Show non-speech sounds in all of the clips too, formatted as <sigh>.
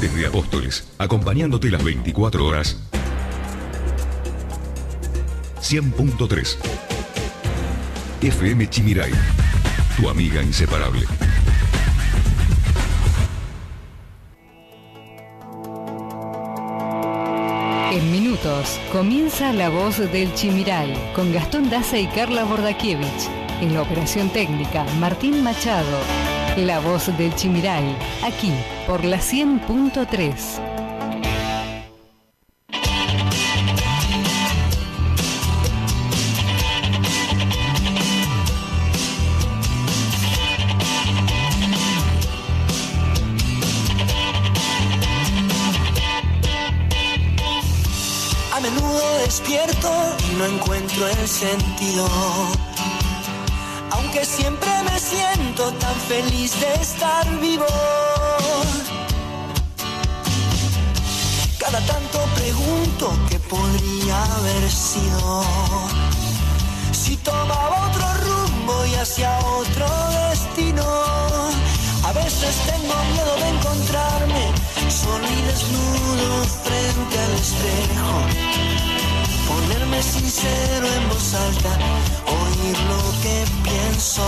Desde Apóstoles, acompañándote las 24 horas. 100.3 FM Chimiray, tu amiga inseparable. En minutos comienza La Voz del Chimiray con Gastón Daza y Carla Bordakiewicz. En la operación técnica, Martín Machado. La Voz del Chimiray, aquí por la 100.3. Cada tanto pregunto qué podría haber sido. Si tomaba otro rumbo y hacia otro destino. A veces tengo miedo de encontrarme solo y desnudo frente al espejo. Ponerme sincero en voz alta, oír lo que pienso.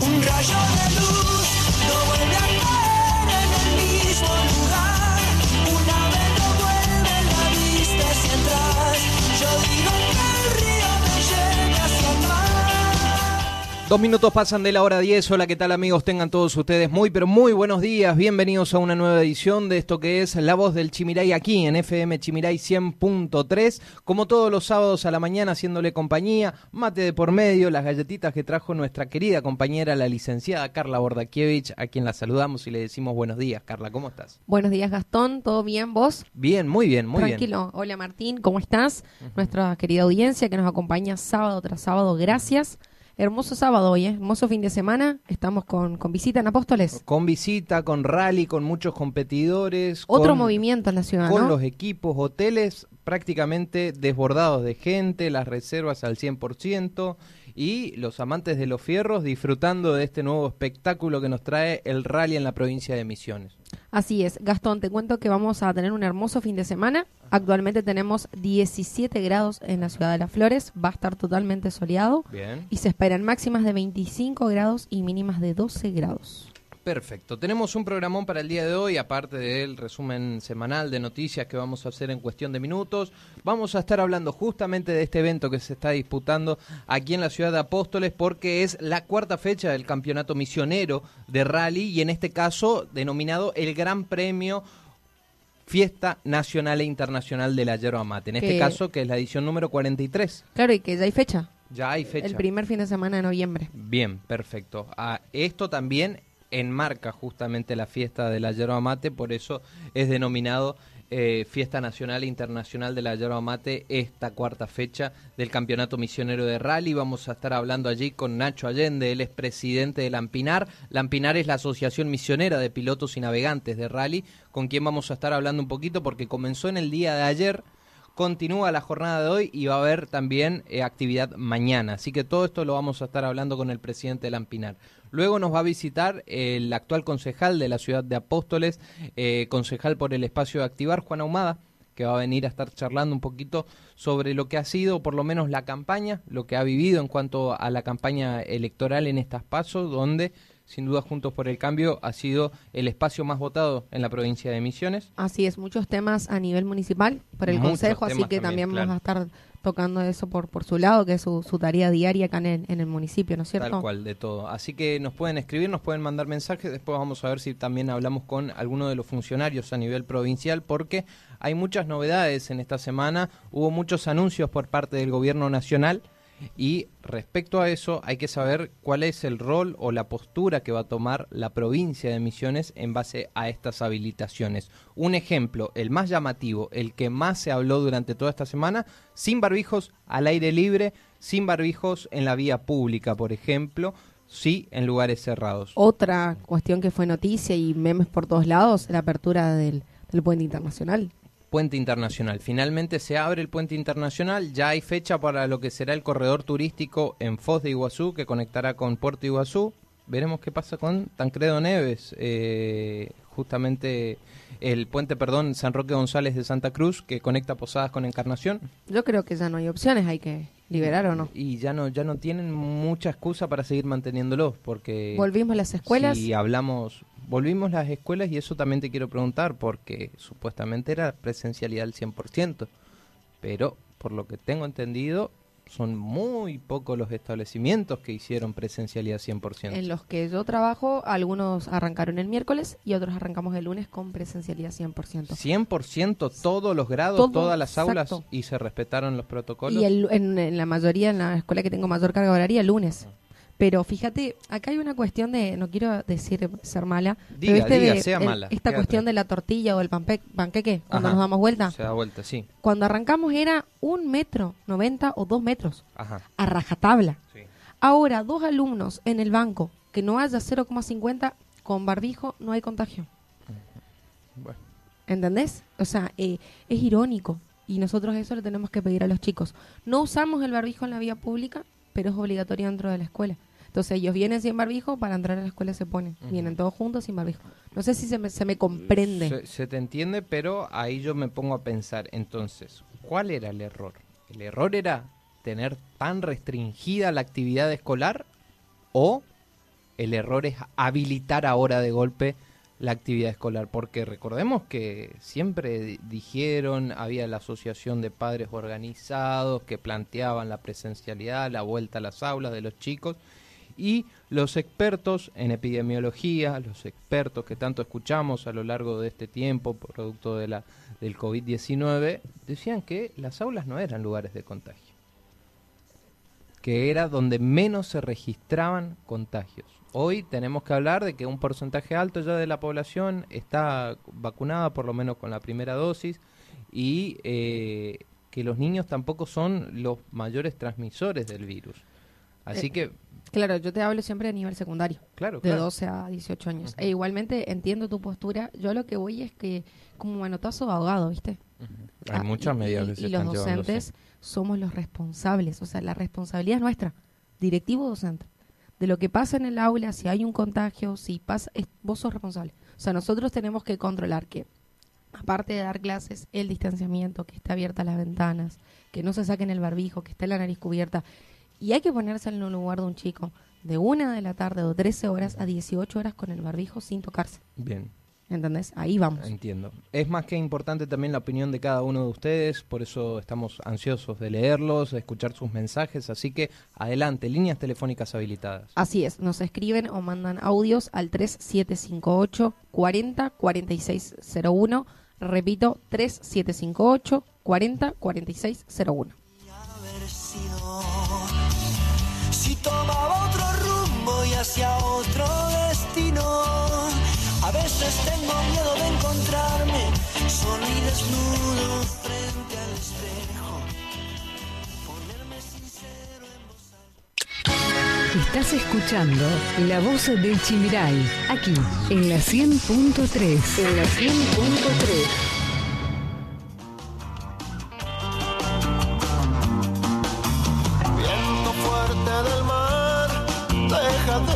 Un rayo de luz Dos minutos pasan de la hora 10. Hola, ¿qué tal amigos? Tengan todos ustedes muy, pero muy buenos días. Bienvenidos a una nueva edición de esto que es La Voz del Chimiray aquí en FM Chimiray 100.3. Como todos los sábados a la mañana haciéndole compañía, mate de por medio, las galletitas que trajo nuestra querida compañera, la licenciada Carla Bordakiewicz, a quien la saludamos y le decimos buenos días. Carla, ¿cómo estás? Buenos días, Gastón. ¿Todo bien vos? Bien, muy bien, muy bien. Tranquilo. Hola, Martín. ¿Cómo estás? Nuestra querida audiencia que nos acompaña sábado tras sábado. Gracias. Hermoso sábado hoy, ¿eh? hermoso fin de semana. Estamos con, con visita en Apóstoles. Con visita, con rally, con muchos competidores. Otro con- movimiento en la ciudad, con ¿no? los equipos, hoteles prácticamente desbordados de gente, las reservas al 100% y los amantes de los fierros disfrutando de este nuevo espectáculo que nos trae el rally en la provincia de Misiones. Así es. Gastón, te cuento que vamos a tener un hermoso fin de semana. Actualmente tenemos 17 grados en la ciudad de Las Flores. Va a estar totalmente soleado. Bien. Y se esperan máximas de 25 grados y mínimas de 12 grados. Perfecto. Tenemos un programón para el día de hoy, aparte del resumen semanal de noticias que vamos a hacer en cuestión de minutos. Vamos a estar hablando justamente de este evento que se está disputando aquí en la ciudad de Apóstoles porque es la cuarta fecha del campeonato misionero de rally y en este caso denominado el Gran Premio Fiesta Nacional e Internacional de la Yerba Mate. En este caso, que es la edición número 43. Claro, y que ya hay fecha. Ya hay fecha. El primer fin de semana de noviembre. Bien, perfecto. Ah, esto también enmarca justamente la fiesta de la yerba mate, por eso es denominado eh, Fiesta Nacional e Internacional de la Yerba Mate esta cuarta fecha del Campeonato Misionero de Rally. Vamos a estar hablando allí con Nacho Allende, él es presidente de Lampinar. Lampinar es la Asociación Misionera de Pilotos y Navegantes de Rally, con quien vamos a estar hablando un poquito porque comenzó en el día de ayer continúa la jornada de hoy y va a haber también eh, actividad mañana. Así que todo esto lo vamos a estar hablando con el presidente de Lampinar. Luego nos va a visitar el actual concejal de la ciudad de Apóstoles, eh, concejal por el espacio de Activar, Juan Ahumada, que va a venir a estar charlando un poquito sobre lo que ha sido por lo menos la campaña, lo que ha vivido en cuanto a la campaña electoral en estas pasos, donde sin duda Juntos por el Cambio ha sido el espacio más votado en la provincia de Misiones. Así es, muchos temas a nivel municipal por el Muchos consejo, así que también, también, claro. vamos a estar tocando eso por, por su lado, que es su, su tarea diaria acá en el, en el municipio, ¿no es cierto? Tal cual, de todo. Así que nos pueden escribir, nos pueden mandar mensajes. Después vamos a ver si también hablamos con alguno de los funcionarios a nivel provincial, porque hay muchas novedades en esta semana. Hubo muchos anuncios por parte del gobierno nacional. Y respecto a eso, hay que saber cuál es el rol o la postura que va a tomar la provincia de Misiones en base a estas habilitaciones. Un ejemplo, el más llamativo, el que más se habló durante toda esta semana, sin barbijos al aire libre, sin barbijos en la vía pública, por ejemplo, sí en lugares cerrados. Otra cuestión que fue noticia y memes por todos lados, la apertura del, del puente internacional. Puente Internacional. Finalmente se abre el puente internacional, ya hay fecha para lo que será el corredor turístico en Foz de Iguazú, que conectará con Puerto Iguazú. veremos qué pasa con Tancredo Neves, eh, justamente el puente, perdón, San Roque González de Santa Cruz, que conecta Posadas con Encarnación. Yo creo que ya no hay opciones, hay que liberar o no. Y ya no, ya no tienen mucha excusa para seguir manteniéndolo, porque... Volvimos las escuelas. Si hablamos, volvimos las escuelas y eso también te quiero preguntar, porque supuestamente era presencialidad al 100%, pero por lo que tengo entendido, son muy pocos los establecimientos que hicieron presencialidad 100%. En los que yo trabajo, algunos arrancaron el miércoles y otros arrancamos el lunes con presencialidad 100%. 100% todos los grados, Todo, todas las aulas y se respetaron los protocolos. Y el- en, en la mayoría, en la escuela que tengo mayor carga horaria, el lunes. Pero fíjate, acá hay una cuestión de, no quiero decir ser mala, Diga, pero viste diga, de sea el- mala, esta quédate. cuestión de la tortilla o el panqueque, cuando Ajá. nos damos vuelta. Se da vuelta, sí. Cuando arrancamos era un metro, 90 o dos metros, Ajá. a rajatabla. Sí. Ahora, dos alumnos en el banco que no haya 0,50 con barbijo, no hay contagio. Bueno, ¿Entendés? O sea, eh, es irónico. Y nosotros eso le tenemos que pedir a los chicos. No usamos el barbijo en la vía pública, pero es obligatorio dentro de la escuela. Entonces ellos vienen sin barbijo, para entrar a la escuela se ponen. Vienen todos juntos sin barbijo. No sé si se me, se me comprende. se, se te entiende, pero ahí yo me pongo a pensar, entonces, ¿cuál era el error? ¿El error era tener tan restringida la actividad escolar o el error es habilitar ahora de golpe la actividad escolar? Porque recordemos que siempre di- dijeron, había la asociación de padres organizados que planteaban la presencialidad, la vuelta a las aulas de los chicos y los expertos en epidemiología, los expertos que tanto escuchamos a lo largo de este tiempo, producto de la, del COVID-19, decían que las aulas no eran lugares de contagio, que era donde menos se registraban contagios. Hoy tenemos que hablar de que un porcentaje alto ya de la población está vacunada, por lo menos con la primera dosis, y eh, que los niños tampoco son los mayores transmisores del virus. Así Eh, que Claro, yo te hablo siempre a nivel secundario. Claro, de claro. 12 a 18 años. E igualmente entiendo tu postura. Yo lo que voy es que como manotazo ahogado, ¿viste? Hay Ah, muchas y- medidas y, que se y los están docentes somos los responsables. O sea, la responsabilidad es nuestra, directivo o docente. De lo que pasa en el aula, si hay un contagio, si pasa, es- vos sos responsable. O sea, nosotros tenemos que controlar que, aparte de dar clases, el distanciamiento, que esté abiertas las ventanas, que no se saquen el barbijo, que esté la nariz cubierta. Y hay que ponerse en el lugar de un chico de una de la tarde o 13 horas a 18 horas con el barbijo sin tocarse. Bien, ¿Entendés? Ahí vamos. entiendo. Es más que importante también la opinión de cada uno de ustedes, por eso estamos ansiosos de leerlos, de escuchar sus mensajes, así que adelante, líneas telefónicas habilitadas. Así es, nos escriben o mandan audios al 3758 40 4601. Repito, 3758 40 4601. Si tomaba otro rumbo y hacia otro destino. A veces tengo miedo de encontrarme solo y desnudo frente al espejo. Ponerme sincero en voz alta. Estás escuchando La Voz del Chimiray, aquí en la 100.3. En la 100.3.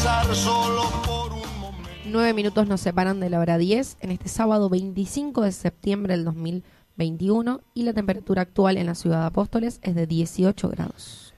Descansar solo por un momento. Nueve minutos nos separan de la hora 10 en este sábado 25 de septiembre del 2021 y la temperatura actual en la ciudad de Apóstoles es de 18 grados.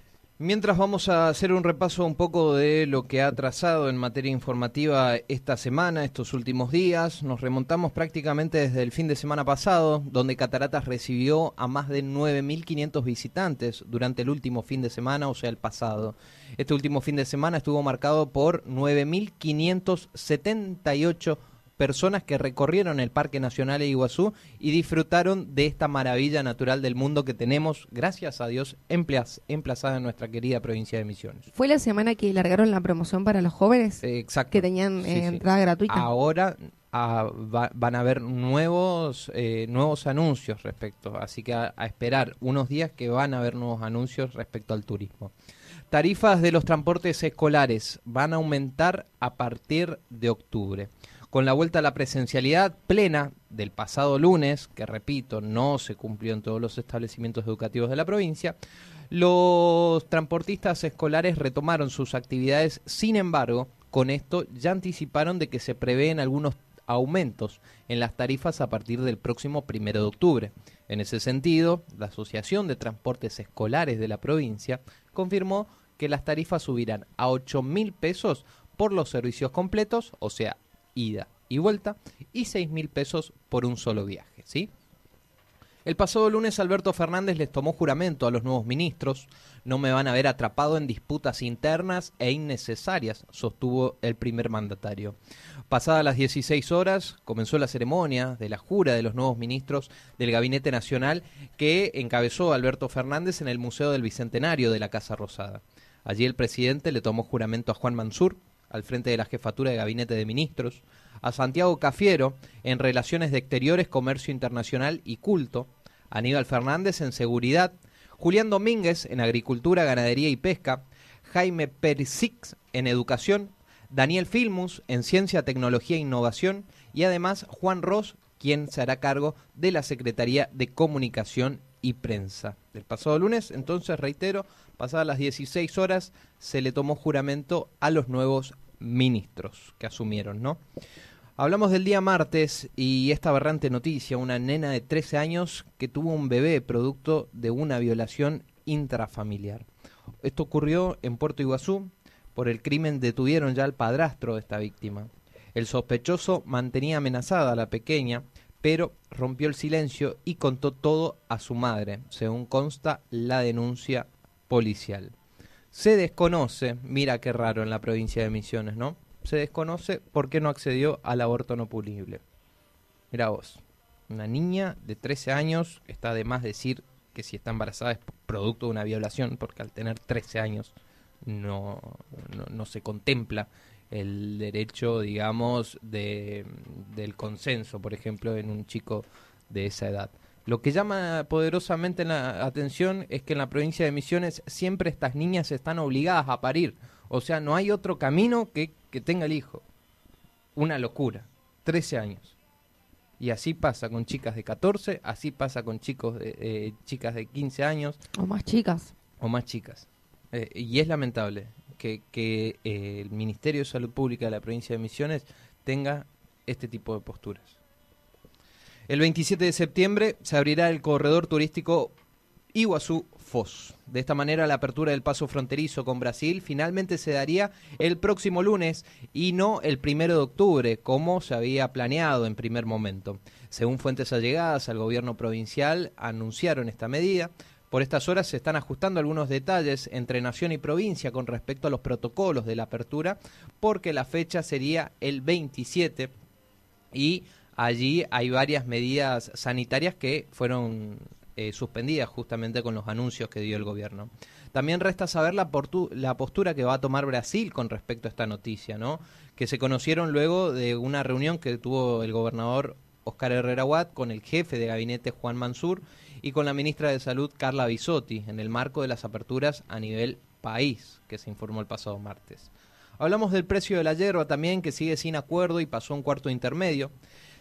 Mientras vamos a hacer un repaso un poco de lo que ha trazado en materia informativa esta semana, estos últimos días, nos remontamos prácticamente desde el fin de semana pasado, donde Cataratas recibió a más de 9.500 visitantes durante el último fin de semana, o sea, el pasado. Este último fin de semana estuvo marcado por 9.578 personas que recorrieron el Parque Nacional de Iguazú y disfrutaron de esta maravilla natural del mundo que tenemos, gracias a Dios, emplaz- emplazada en nuestra querida provincia de Misiones. Fue la semana que largaron la promoción para los jóvenes Eh, Exacto. que tenían Sí, eh, sí. entrada gratuita. Ahora ah, va- van a haber nuevos eh, nuevos anuncios respecto, así que a, a esperar unos días que van a haber nuevos anuncios respecto al turismo. Tarifas de los transportes escolares van a aumentar a partir de octubre. Con la vuelta a la presencialidad plena del pasado lunes, que repito, no se cumplió en todos los establecimientos educativos de la provincia, los transportistas escolares retomaron sus actividades, sin embargo, con esto ya anticiparon de que se prevén algunos aumentos en las tarifas a partir del próximo primero de octubre. En ese sentido, la Asociación de Transportes Escolares de la provincia confirmó que las tarifas subirán a 8 mil pesos por los servicios completos, o sea, ida y vuelta, y 6 mil pesos por un solo viaje, ¿sí? El pasado lunes Alberto Fernández les tomó juramento a los nuevos ministros. No me van a ver atrapado en disputas internas e innecesarias, sostuvo el primer mandatario. Pasadas las 16 horas comenzó la ceremonia de la jura de los nuevos ministros del Gabinete Nacional que encabezó Alberto Fernández en el Museo del Bicentenario de la Casa Rosada. Allí el presidente le tomó juramento a Juan Mansur, al frente de la jefatura de Gabinete de Ministros, a Santiago Cafiero en Relaciones de Exteriores, Comercio Internacional y Culto, Aníbal Fernández en Seguridad, Julián Domínguez en Agricultura, Ganadería y Pesca, Jaime Persix en Educación, Daniel Filmus en Ciencia, Tecnología e Innovación y además Juan Ross, quien se hará cargo de la Secretaría de Comunicación y Prensa. Del pasado lunes, entonces, reitero, pasadas las 16 horas, se le tomó juramento a los nuevos ministros que asumieron, ¿no? Hablamos del día martes y esta aberrante noticia, una nena de 13 años que tuvo un bebé producto de una violación intrafamiliar. Esto ocurrió en Puerto Iguazú. Por el crimen detuvieron ya al padrastro de esta víctima. El sospechoso mantenía amenazada a la pequeña, pero rompió el silencio y contó todo a su madre, según consta la denuncia policial. Se desconoce, mira qué raro en la provincia de Misiones, ¿no? Se desconoce por qué no accedió al aborto no punible. Mira vos, una niña de 13 años, está de más decir que si está embarazada es producto de una violación, porque al tener 13 años no, no, no se contempla el derecho, digamos, de, del consenso, por ejemplo, en un chico de esa edad. Lo que llama poderosamente la atención es que en la provincia de Misiones siempre estas niñas están obligadas a parir. O sea, no hay otro camino que, que tenga el hijo. Una locura. 13 años. Y así pasa con chicas de 14, así pasa con chicos de, eh, chicas de 15 años O más chicas. o más chicas. Eh, y es lamentable que, que eh, el Ministerio de Salud Pública de la provincia de Misiones tenga este tipo de posturas. El 27 de septiembre se abrirá el corredor turístico Iguazú-Foz. De esta manera, la apertura del paso fronterizo con Brasil finalmente se daría el próximo lunes y no el primero de octubre, como se había planeado en primer momento. Según fuentes allegadas al gobierno provincial, anunciaron esta medida. Por estas horas se están ajustando algunos detalles entre nación y provincia con respecto a los protocolos de la apertura, porque la fecha sería el 27 y allí hay varias medidas sanitarias que fueron eh, suspendidas justamente con los anuncios que dio el gobierno. También resta saber la, la postura que va a tomar Brasil con respecto a esta noticia, ¿no? Que se conocieron luego de una reunión que tuvo el gobernador Oscar Herrera Watt con el jefe de gabinete Juan Mansur y con la ministra de Salud Carla Bisotti en el marco de las aperturas a nivel país que se informó el pasado martes. Hablamos del precio de la hierba también que sigue sin acuerdo y pasó un cuarto intermedio.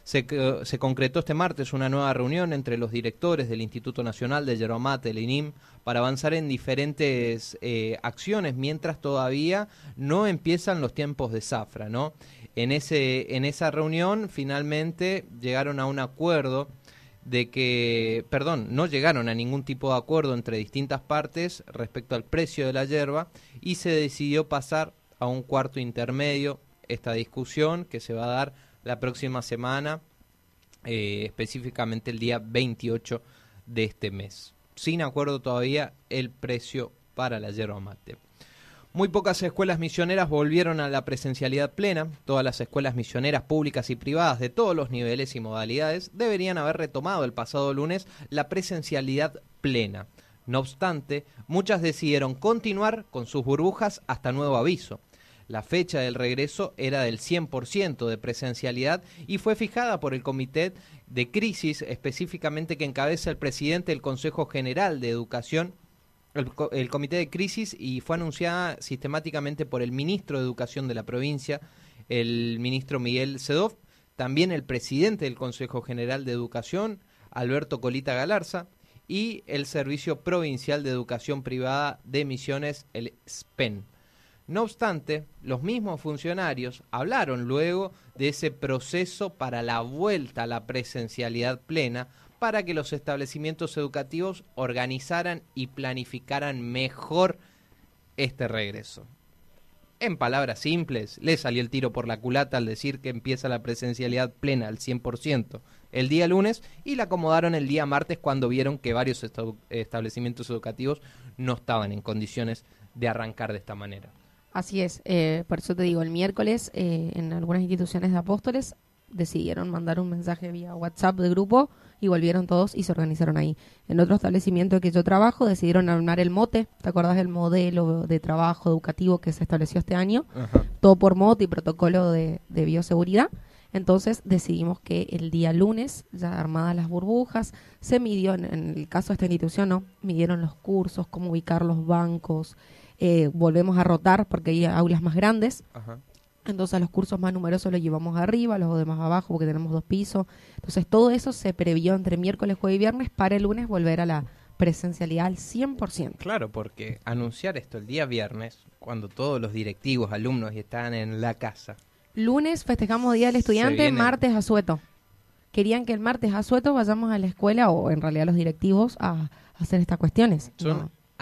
Se, que- se concretó este martes una nueva reunión entre los directores del Instituto Nacional de Yerba Mate, el INIM, para avanzar en diferentes eh, acciones mientras todavía no empiezan los tiempos de zafra, ¿no? En, ese, en esa reunión finalmente llegaron a un acuerdo de que, perdón, no llegaron a ningún tipo de acuerdo entre distintas partes respecto al precio de la hierba y se decidió pasar a un cuarto intermedio esta discusión que se va a dar la próxima semana, eh, específicamente el día 28 de este mes. Sin acuerdo todavía el precio para la yerba mate. Muy pocas escuelas misioneras volvieron a la presencialidad plena. Todas las escuelas misioneras públicas y privadas de todos los niveles y modalidades deberían haber retomado el pasado lunes la presencialidad plena. No obstante, muchas decidieron continuar con sus burbujas hasta nuevo aviso. La fecha del regreso era del 100% de presencialidad y fue fijada por el Comité de Crisis, específicamente que encabeza el presidente del Consejo General de Educación, el, Comité de Crisis, y fue anunciada sistemáticamente por el ministro de Educación de la provincia, el ministro Miguel Sedov, también el presidente del Consejo General de Educación, Alberto Colita Galarza, y el Servicio Provincial de Educación Privada de Misiones, el SPEN. No obstante, los mismos funcionarios hablaron luego de ese proceso para la vuelta a la presencialidad plena para que los establecimientos educativos organizaran y planificaran mejor este regreso. En palabras simples, le salió el tiro por la culata al decir que empieza la presencialidad plena al 100% el día lunes y la acomodaron el día martes cuando vieron que varios establecimientos educativos no estaban en condiciones de arrancar de esta manera. Así es, eh, por eso te digo, el miércoles eh, en algunas instituciones de apóstoles decidieron mandar un mensaje vía WhatsApp de grupo y volvieron todos y se organizaron ahí. En otro establecimiento que yo trabajo decidieron armar el mote, ¿te acuerdas del modelo de trabajo educativo que se estableció este año? Todo por mote y protocolo de, bioseguridad. Entonces decidimos que el día lunes, ya armadas las burbujas, se midió, en, en el caso de esta institución, ¿no? Midieron los cursos, cómo ubicar los bancos, eh, volvemos a rotar porque hay aulas más grandes. Entonces a los cursos más numerosos los llevamos arriba, los demás abajo porque tenemos dos pisos. Entonces todo eso se previó entre miércoles, jueves y viernes para el lunes volver a la presencialidad al 100%. Claro, porque anunciar esto el día viernes, cuando todos los directivos, alumnos están en la casa. Lunes festejamos Día del Estudiante, martes a Sueto. Querían que el martes a Sueto vayamos a la escuela o en realidad los directivos a, hacer estas cuestiones.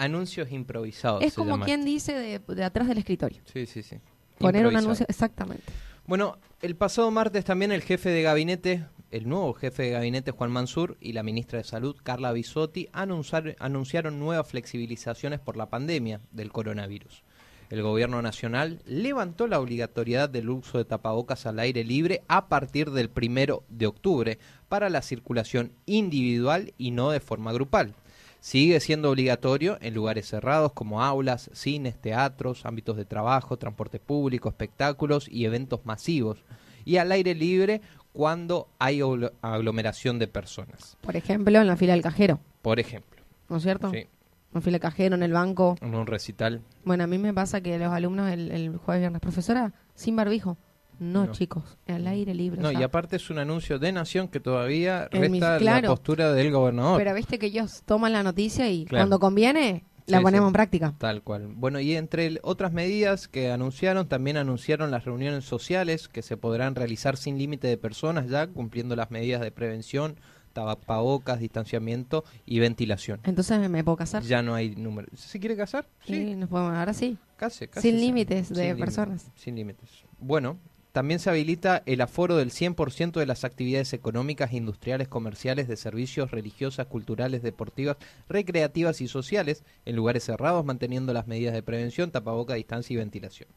Anuncios improvisados. Es como quien dice de, atrás del escritorio. Sí, sí, sí. Poner un anuncio, exactamente. Bueno, el pasado martes también el jefe de gabinete, el nuevo jefe de gabinete Juan Mansur y la ministra de Salud Carla Bisotti anunciaron nuevas flexibilizaciones por la pandemia del coronavirus. El gobierno nacional levantó la obligatoriedad del uso de tapabocas al aire libre a partir del primero de octubre para la circulación individual y no de forma grupal sigue siendo obligatorio en lugares cerrados como aulas, cines, teatros, ámbitos de trabajo, transporte público, espectáculos y eventos masivos. Y al aire libre cuando hay aglomeración de personas. Por ejemplo, en la fila del cajero. Por ejemplo. ¿No es cierto? Sí. En la fila del cajero, en el banco. En un recital. Bueno, a mí me pasa que los alumnos el, el jueves viernes, profesora, sin barbijo. No, chicos, al aire libre. No, y aparte es un anuncio de Nación que todavía resta la postura del gobernador. Pero viste que ellos toman la noticia y cuando conviene la ponemos en práctica. Tal cual. Bueno, y entre otras medidas que anunciaron, también anunciaron las reuniones sociales que se podrán realizar sin límite de personas ya, cumpliendo las medidas de prevención, tapabocas, distanciamiento y ventilación. Entonces me puedo casar. Ya no hay número. ¿Se quiere casar? Sí, nos podemos, ahora sí. Case, case sin límites de personas. sin límites. Bueno, también se habilita el aforo del 100% de las actividades económicas, industriales, comerciales, de servicios, religiosas, culturales, deportivas, recreativas y sociales en lugares cerrados, manteniendo las medidas de prevención, tapaboca, distancia y ventilación.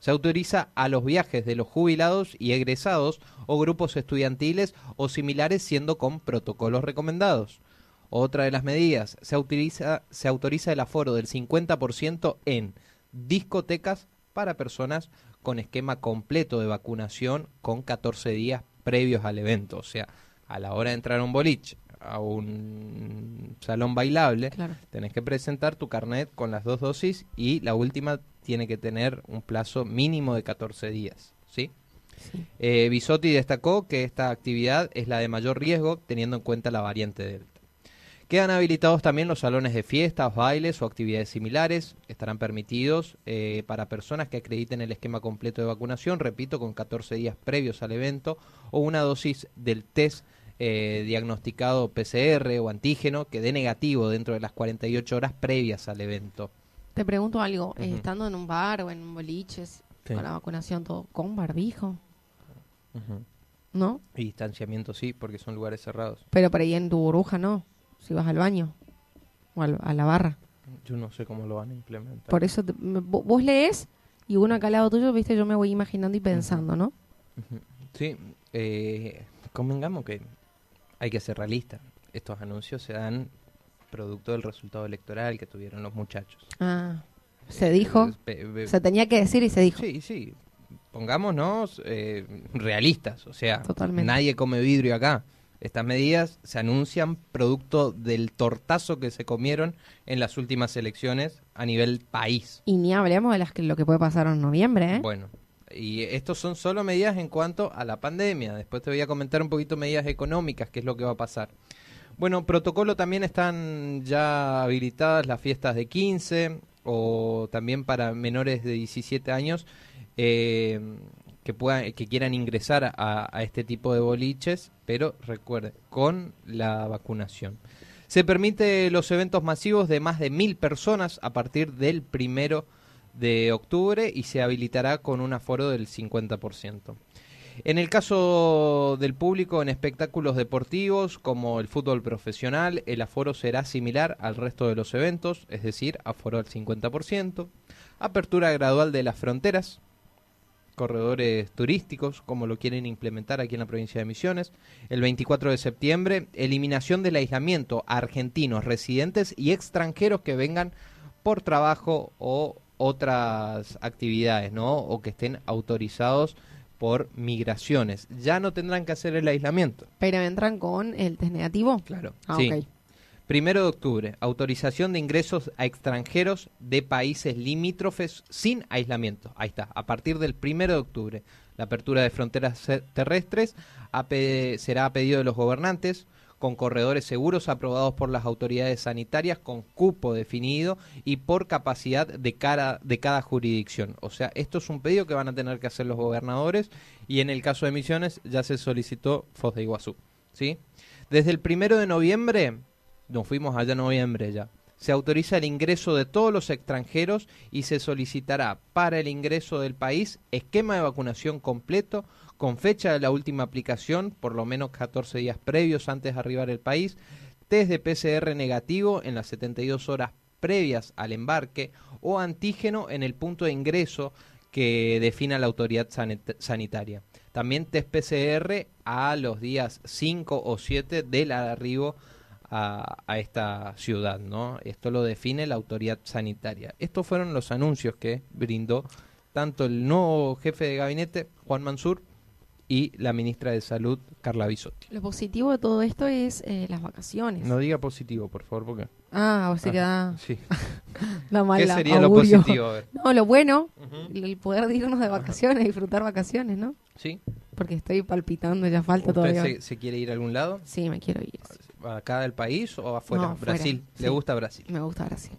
Se autoriza a los viajes de los jubilados y egresados o grupos estudiantiles o similares siendo con protocolos recomendados. Otra de las medidas, se autoriza, se autoriza el aforo del 50% en discotecas para personas con esquema completo de vacunación con 14 días previos al evento. O sea, a la hora de entrar a un boliche, a un salón bailable, tenés que presentar tu carnet con las dos dosis y la última tiene que tener un plazo mínimo de 14 días. ¿sí? Eh, Bisotti destacó que esta actividad es la de mayor riesgo teniendo en cuenta la variante Delta. Quedan habilitados también los salones de fiestas, bailes o actividades similares. Estarán permitidos eh, para personas que acrediten el esquema completo de vacunación, repito, con 14 días previos al evento o una dosis del test eh, diagnosticado PCR o antígeno que dé negativo dentro de las 48 horas previas al evento. Te pregunto algo, eh, estando en un bar o en un boliche, con la vacunación todo, ¿con barbijo? ¿No? Y distanciamiento sí, porque son lugares cerrados. Pero por ahí en tu burbuja no si vas al baño o a la barra. Yo no sé cómo lo van a implementar. Por eso te- me- vo- vos lees y uno acá al lado tuyo, viste, yo me voy imaginando y pensando, ¿no? Sí, eh, convengamos que hay que ser realista. Estos anuncios se dan producto del resultado electoral que tuvieron los muchachos. Ah, se dijo, Eh, se tenía que decir y se dijo. Sí, sí. Pongámonos eh, realistas. O sea, Totalmente. nadie come vidrio acá. Estas medidas se anuncian producto del tortazo que se comieron en las últimas elecciones a nivel país. Y ni hablemos de las que, lo que puede pasar en noviembre, ¿eh? Bueno, y estos son solo medidas en cuanto a la pandemia. Después te voy a comentar un poquito medidas económicas, qué es lo que va a pasar. Bueno, protocolo también están ya habilitadas las fiestas de 15 o también para menores de 17 años eh, que puedan que quieran ingresar a, este tipo de boliches, pero recuerde, con la vacunación. Se permite los eventos masivos de más de mil personas a partir del primero de octubre y se habilitará con un aforo del 50%. En el caso del público en espectáculos deportivos como el fútbol profesional, el aforo será similar al resto de los eventos, es decir, aforo al 50%. Apertura gradual de las fronteras, corredores turísticos, como lo quieren implementar aquí en la provincia de Misiones. El 24 de septiembre, eliminación del aislamiento a argentinos, residentes y extranjeros que vengan por trabajo o otras actividades, ¿no? O que estén autorizados por migraciones. Ya no tendrán que hacer el aislamiento. Pero entran con el test negativo. Claro. Ah, sí. Primero de octubre, autorización de ingresos a extranjeros de países limítrofes sin aislamiento. Ahí está, a partir del primero de octubre. La apertura de fronteras terrestres será a pedido de los gobernantes, con corredores seguros aprobados por las autoridades sanitarias, con cupo definido y por capacidad de, de cada jurisdicción. O sea, esto es un pedido que van a tener que hacer los gobernadores y en el caso de Misiones ya se solicitó Foz de Iguazú. ¿sí? Desde el primero de noviembre nos fuimos allá en noviembre ya. Se autoriza el ingreso de todos los extranjeros y se solicitará para el ingreso del país esquema de vacunación completo con fecha de la última aplicación, por lo menos 14 días previos antes de arribar al país, test de PCR negativo en las 72 horas previas al embarque o antígeno en el punto de ingreso que defina la autoridad sanit- sanitaria. También test PCR a los días 5 o 7 del arribo a, a esta ciudad, ¿no? Esto lo define la autoridad sanitaria. Estos fueron los anuncios que brindó tanto el nuevo jefe de gabinete, Juan Mansur, y la ministra de Salud, Carla Bisotti. Lo positivo de todo esto es eh, las vacaciones. No diga positivo, por favor, porque... Ah, o sea da, Sí. <laughs> da mal ¿Qué sería lo positivo? <laughs> No, lo bueno, el poder de irnos de vacaciones, disfrutar vacaciones, ¿no? ¿Sí? Porque estoy palpitando, ya falta ¿Usted todavía. se, se quiere ir a algún lado? Sí, me quiero ir. ¿Acá del país o afuera? No, afuera, Brasil. ¿Le sí. gusta Brasil? Me gusta Brasil.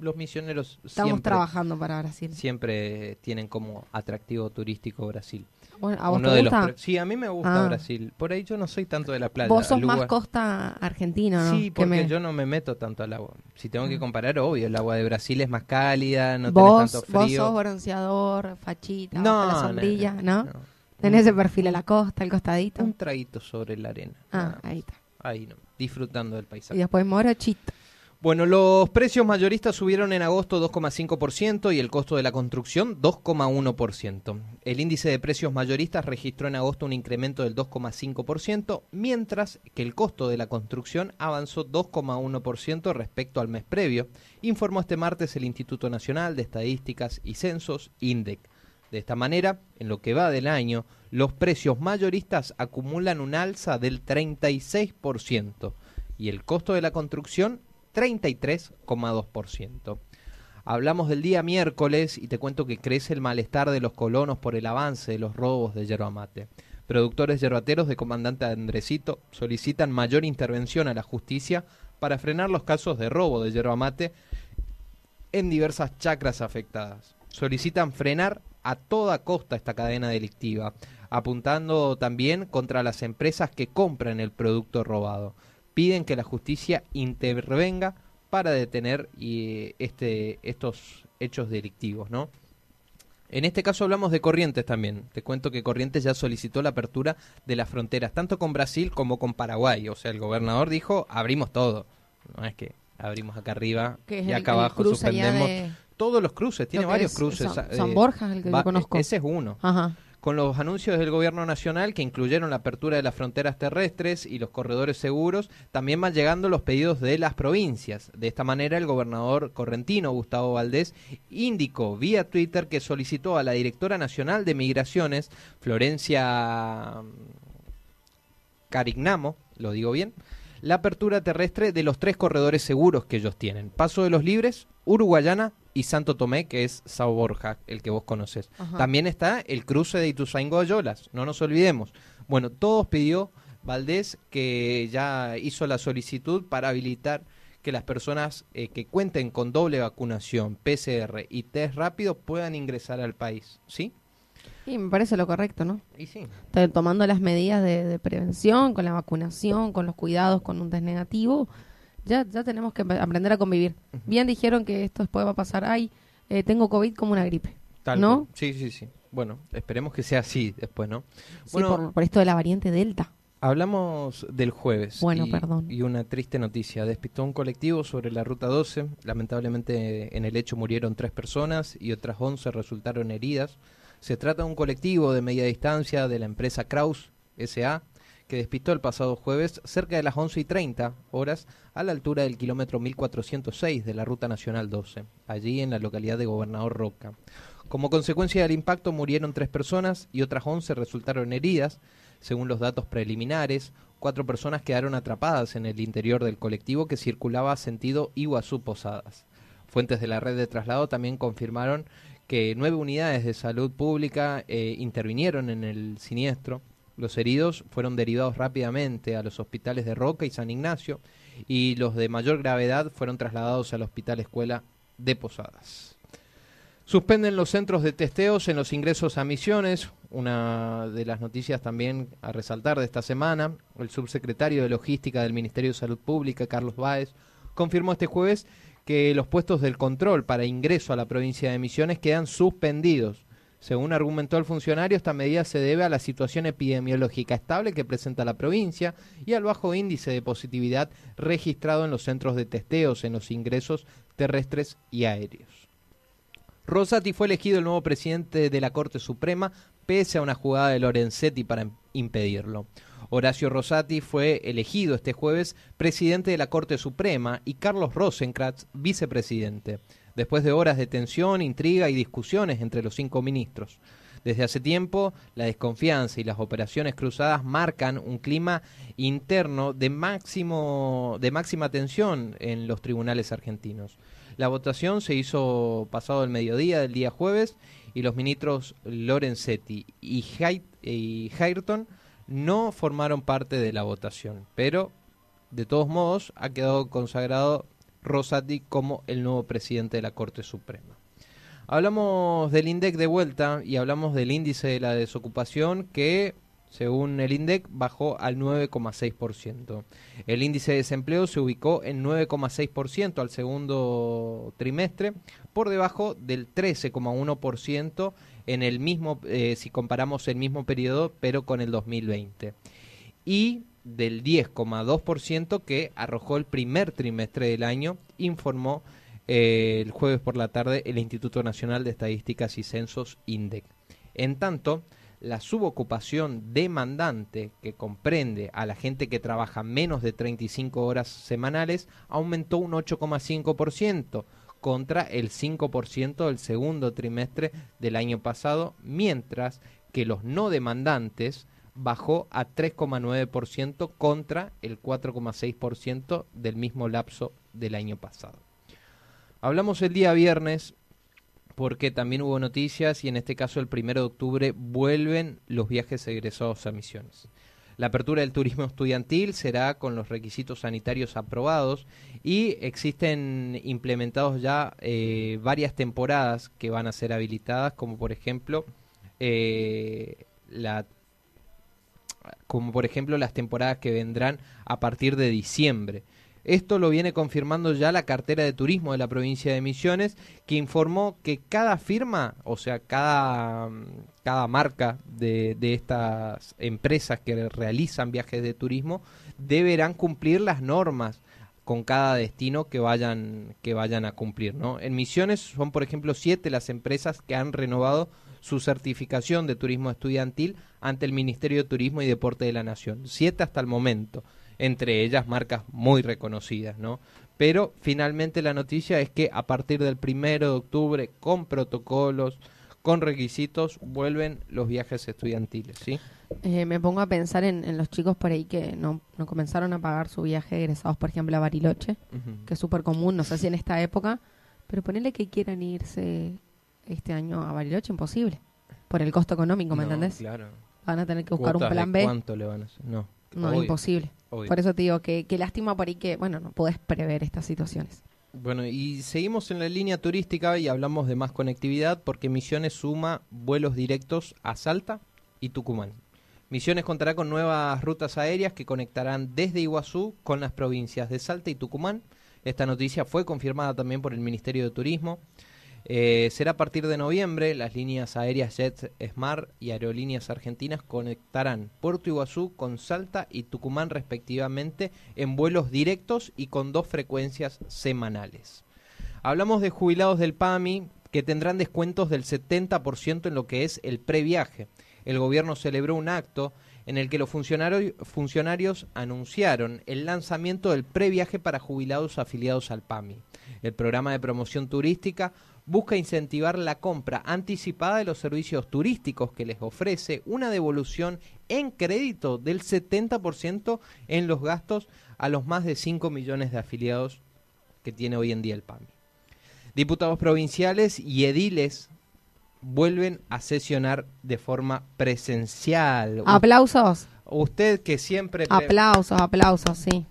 Los misioneros Estamos siempre, trabajando para Brasil. siempre tienen como atractivo turístico Brasil. Bueno, ¿A vos Uno te de los gusta? pre- sí, a mí me gusta Ah. Brasil. Por ahí yo no soy tanto de la playa. Vos sos más costa argentina, ¿no? Sí, Que porque me- yo no me meto tanto al agua. Si tengo que Ah. comparar, obvio, el agua de Brasil es más cálida, no vos, tenés tanto vos frío. sos bronceador, fachita, no, la no, sombrilla, no, ¿no? no. Tenés ese perfil a la costa, al costadito. Un traguito sobre la arena. Ah, ahí está. Ahí no, disfrutando del Y paisaje. después morochito. Bueno, los precios mayoristas subieron en agosto 2,5% y el costo de la construcción 2,1%. El índice de precios mayoristas registró en agosto un incremento del 2,5%, mientras que el costo de la construcción avanzó 2,1% respecto al mes previo, informó este martes el Instituto Nacional de Estadísticas y Censos, INDEC. De esta manera, en lo que va del año, los precios mayoristas acumulan un alza del 36% y el costo de la construcción 33,2%. Hablamos del día miércoles y te cuento que crece el malestar de los colonos por el avance de los robos de yerba mate. Productores yerbateros de Comandante Andresito solicitan mayor intervención a la justicia para frenar los casos de robo de yerba mate en diversas chacras afectadas. Solicitan frenar a toda costa esta cadena delictiva, apuntando también contra las empresas que compran el producto robado. Piden que la justicia intervenga para detener y, este, estos hechos delictivos, ¿no? En este caso hablamos de Corrientes también. Te cuento que Corrientes ya solicitó la apertura de las fronteras, tanto con Brasil como con Paraguay. O sea, el gobernador dijo, abrimos todo. No es que abrimos acá arriba Que y acá el abajo suspendemos de- todos los cruces, tiene lo varios es cruces. San, eh, San Borja, el que va- yo conozco. Ese es uno. Ajá. Con los anuncios del gobierno nacional que incluyeron la apertura de las fronteras terrestres y los corredores seguros, también van llegando los pedidos de las provincias. De esta manera, el gobernador correntino Gustavo Valdés indicó vía Twitter que solicitó a la directora nacional de Migraciones, Florencia Carignamo, lo digo bien, la apertura terrestre de los tres corredores seguros que ellos tienen. Paso de los Libres, Uruguayana y Santo Tomé, que es Sao Borja, el que vos conoces. Ajá. También está el cruce de Ituzaingó a Yolas, no nos olvidemos. Bueno, todos pidió Valdés que ya hizo la solicitud para habilitar que las personas eh, que cuenten con doble vacunación, PCR y test rápido puedan ingresar al país, ¿sí? Y me parece lo correcto, ¿no? Y sí. Tomando las medidas de, de prevención, con la vacunación, con los cuidados, con un test negativo, ya, ya tenemos que aprender a convivir. Bien dijeron que esto después va a pasar, ay, eh, tengo COVID como una gripe. Tal ¿No? cual. Sí, sí, sí. Bueno, esperemos que sea así después, ¿no? Sí, Bueno, por, por esto de la variante Delta. Hablamos del jueves. Bueno, y, perdón. Y una triste noticia. Despistó un colectivo sobre la ruta 12. Lamentablemente en el hecho murieron tres personas y otras 11 resultaron heridas. Se trata de un colectivo de media distancia de la empresa Kraus SA que despistó el pasado jueves cerca de las 11 y 30 horas a la altura del kilómetro 1406 de la Ruta Nacional 12, allí en la localidad de Gobernador Roca. Como consecuencia del impacto murieron tres personas y otras 11 resultaron heridas. Según los datos preliminares, cuatro personas quedaron atrapadas en el interior del colectivo que circulaba sentido Iguazú Posadas. Fuentes de la red de traslado también confirmaron que nueve unidades de salud pública eh, intervinieron en el siniestro. Los heridos fueron derivados rápidamente a los hospitales de Roca y San Ignacio y los de mayor gravedad fueron trasladados al Hospital Escuela de Posadas. Suspenden los centros de testeos en los ingresos a misiones, una de las noticias también a resaltar de esta semana. El subsecretario de Logística del Ministerio de Salud Pública, Carlos Báez, confirmó este jueves que los puestos del control para ingreso a la provincia de Misiones quedan suspendidos. Según argumentó el funcionario, esta medida se debe a la situación epidemiológica estable que presenta la provincia y al bajo índice de positividad registrado en los centros de testeos en los ingresos terrestres y aéreos. Rosati fue elegido el nuevo presidente de la Corte Suprema pese a una jugada de Lorenzetti para im- impedirlo. Horacio Rosati fue elegido este jueves presidente de la Corte Suprema y Carlos Rosenkrantz vicepresidente, después de horas de tensión, intriga y discusiones entre los cinco ministros. Desde hace tiempo, la desconfianza y las operaciones cruzadas marcan un clima interno de, máximo, de máxima tensión en los tribunales argentinos. La votación se hizo pasado el mediodía del día jueves y los ministros Lorenzetti y, Hay- y no formaron parte de la votación, pero de todos modos ha quedado consagrado Rosati como el nuevo presidente de la Corte Suprema. Hablamos del INDEC de vuelta y hablamos del índice de la desocupación que, según el INDEC, bajó al 9,6%. El índice de desempleo se ubicó en 9,6% al segundo trimestre, por debajo del 13,1% en el mismo, eh, si comparamos el mismo periodo, pero con el 2020. Y del 10,2% que arrojó el primer trimestre del año, informó eh, el jueves por la tarde el Instituto Nacional de Estadísticas y Censos INDEC. En tanto, la subocupación demandante, que comprende a la gente que trabaja menos de 35 horas semanales, aumentó un 8,5% contra el 5% del segundo trimestre del año pasado, mientras que los no demandantes bajó a 3,9% contra el 4,6% del mismo lapso del año pasado. Hablamos el día viernes porque también hubo noticias y en este caso el primero de octubre vuelven los viajes egresados a misiones. La apertura del turismo estudiantil será con los requisitos sanitarios aprobados y existen implementados ya eh, varias temporadas que van a ser habilitadas, como por ejemplo eh, la como por ejemplo las temporadas que vendrán a partir de diciembre. Esto lo viene confirmando ya la cartera de turismo de la provincia de Misiones, que informó que cada firma, o sea, cada, cada marca de, de estas empresas que realizan viajes de turismo, deberán cumplir las normas con cada destino que vayan, que vayan a cumplir. ¿no? En Misiones son, por ejemplo, siete las empresas que han renovado su certificación de turismo estudiantil ante el Ministerio de Turismo y Deporte de la Nación. Siete hasta el momento, entre ellas marcas muy reconocidas, ¿no? Pero finalmente la noticia es que a partir del primero de octubre, con protocolos, con requisitos, vuelven los viajes estudiantiles, ¿sí? Eh, me pongo a pensar en, en los chicos por ahí que no, no comenzaron a pagar su viaje egresados, por ejemplo, a Bariloche, que es súper común, no sé si en esta época, pero ponele que quieran irse este año a Bariloche, imposible, por el costo económico, ¿me No, entendés? Claro. Van a tener que buscar un ¿Cuotas de plan B. ¿Cuánto le van a hacer? No. No, Obvio, imposible. obvio. Por eso te digo que, que lástima por ahí que, bueno, no podés prever estas situaciones. Bueno, y seguimos en la línea turística y hablamos de más conectividad porque Misiones suma vuelos directos a Salta y Tucumán. Misiones contará con nuevas rutas aéreas que conectarán desde Iguazú con las provincias de Salta y Tucumán. Esta noticia fue confirmada también por el Ministerio de Turismo. Eh, será a partir de noviembre. Las líneas aéreas Jet Smart y Aerolíneas Argentinas conectarán Puerto Iguazú con Salta y Tucumán respectivamente en vuelos directos y con dos frecuencias semanales. Hablamos de jubilados del PAMI que tendrán descuentos del 70% en lo que es el previaje. El gobierno celebró un acto en el que los funcionarios, funcionarios anunciaron el lanzamiento del previaje para jubilados afiliados al PAMI. El programa de promoción turística busca incentivar la compra anticipada de los servicios turísticos que les ofrece una devolución en crédito del 70% en los gastos a los más de 5 millones de afiliados que tiene hoy en día el PAMI. Diputados provinciales y ediles vuelven a sesionar de forma presencial. Aplausos, Usted que siempre pre- aplausos, aplausos, sí.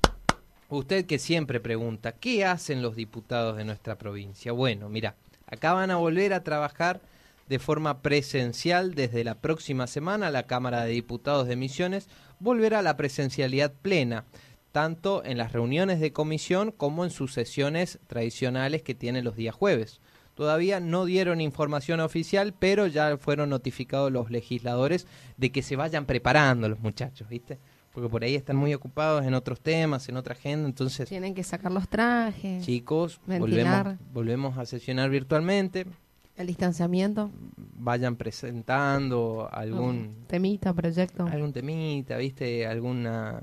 Usted que siempre pregunta, ¿qué hacen los diputados de nuestra provincia? Bueno, mira, acá van a volver a trabajar de forma presencial desde la próxima semana. La Cámara de Diputados de Misiones volverá a la presencialidad plena, tanto en las reuniones de comisión como en sus sesiones tradicionales que tienen los días jueves. Todavía no dieron información oficial, pero ya fueron notificados los legisladores de que se vayan preparando los muchachos, ¿viste? Porque por ahí están muy ocupados en otros temas, en otra agenda, entonces Tienen que sacar los trajes, chicos, Ventilar. volvemos, volvemos a sesionar virtualmente, el distanciamiento, vayan presentando algún temita, proyecto. algún temita, ¿viste? Alguna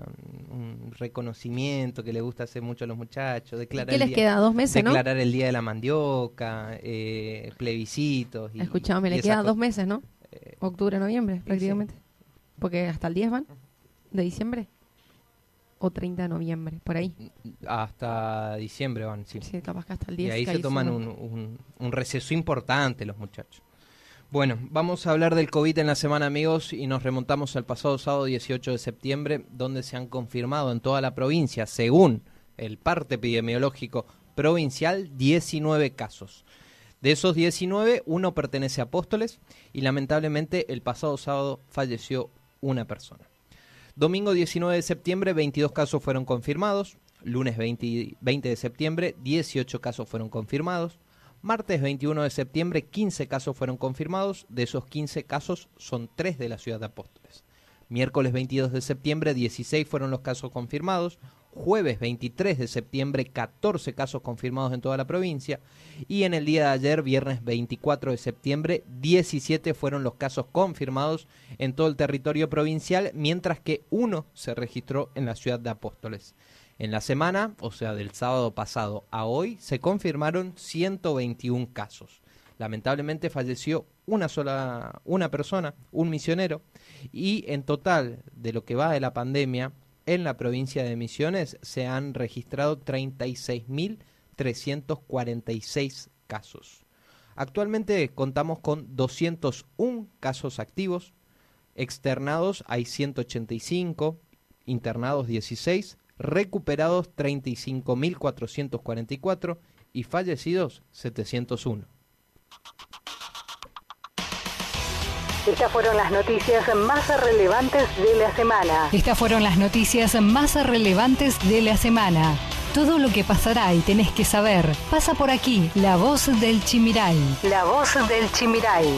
un reconocimiento que le gusta hacer mucho a los muchachos, declarar ¿Qué el les día- queda? ¿Dos meses, no? declarar el día de la mandioca, eh, plebiscitos y Escuchame, le cosas. dos meses, ¿no? Eh, Octubre, noviembre, sí. prácticamente. Porque hasta el 10 van, de diciembre. O 30 de noviembre, por ahí. hasta diciembre van, sí. Sí, capaz que hasta el Y 10. ahí se toman un, un- un receso importante los muchachos. Bueno, vamos a hablar del COVID en la semana, amigos, y nos remontamos al pasado sábado 18 de septiembre, donde se han confirmado en toda la provincia, según el parte epidemiológico provincial, 19 casos. De esos 19, uno pertenece a Apóstoles y lamentablemente el pasado sábado falleció una persona. Domingo 19 de septiembre, 22 casos fueron confirmados. Lunes 20, 20 de septiembre, 18 casos fueron confirmados. Martes 21 de septiembre, 15 casos fueron confirmados. De esos 15 casos, son 3 de la ciudad de Apóstoles. Miércoles 22 de septiembre, 16 fueron los casos confirmados. Jueves 23 de septiembre, 14 casos confirmados en toda la provincia. Y en el día de ayer, viernes 24 de septiembre, 17 fueron los casos confirmados en todo el territorio provincial, mientras que uno se registró en la ciudad de Apóstoles. En la semana, o sea, del sábado pasado a hoy, se confirmaron 121 casos. Lamentablemente falleció una sola, una persona, un misionero, y en total de lo que va de la pandemia, en la provincia de Misiones se han registrado 36.346 casos. Actualmente contamos con 201 casos activos, externados hay 185, internados 16, recuperados 35.444 y fallecidos 701. Estas fueron las noticias más relevantes de la semana. Estas fueron las noticias más relevantes de la semana. Todo lo que pasará y tenés que saber pasa por aquí. La voz del Chimiray. La voz del Chimiray.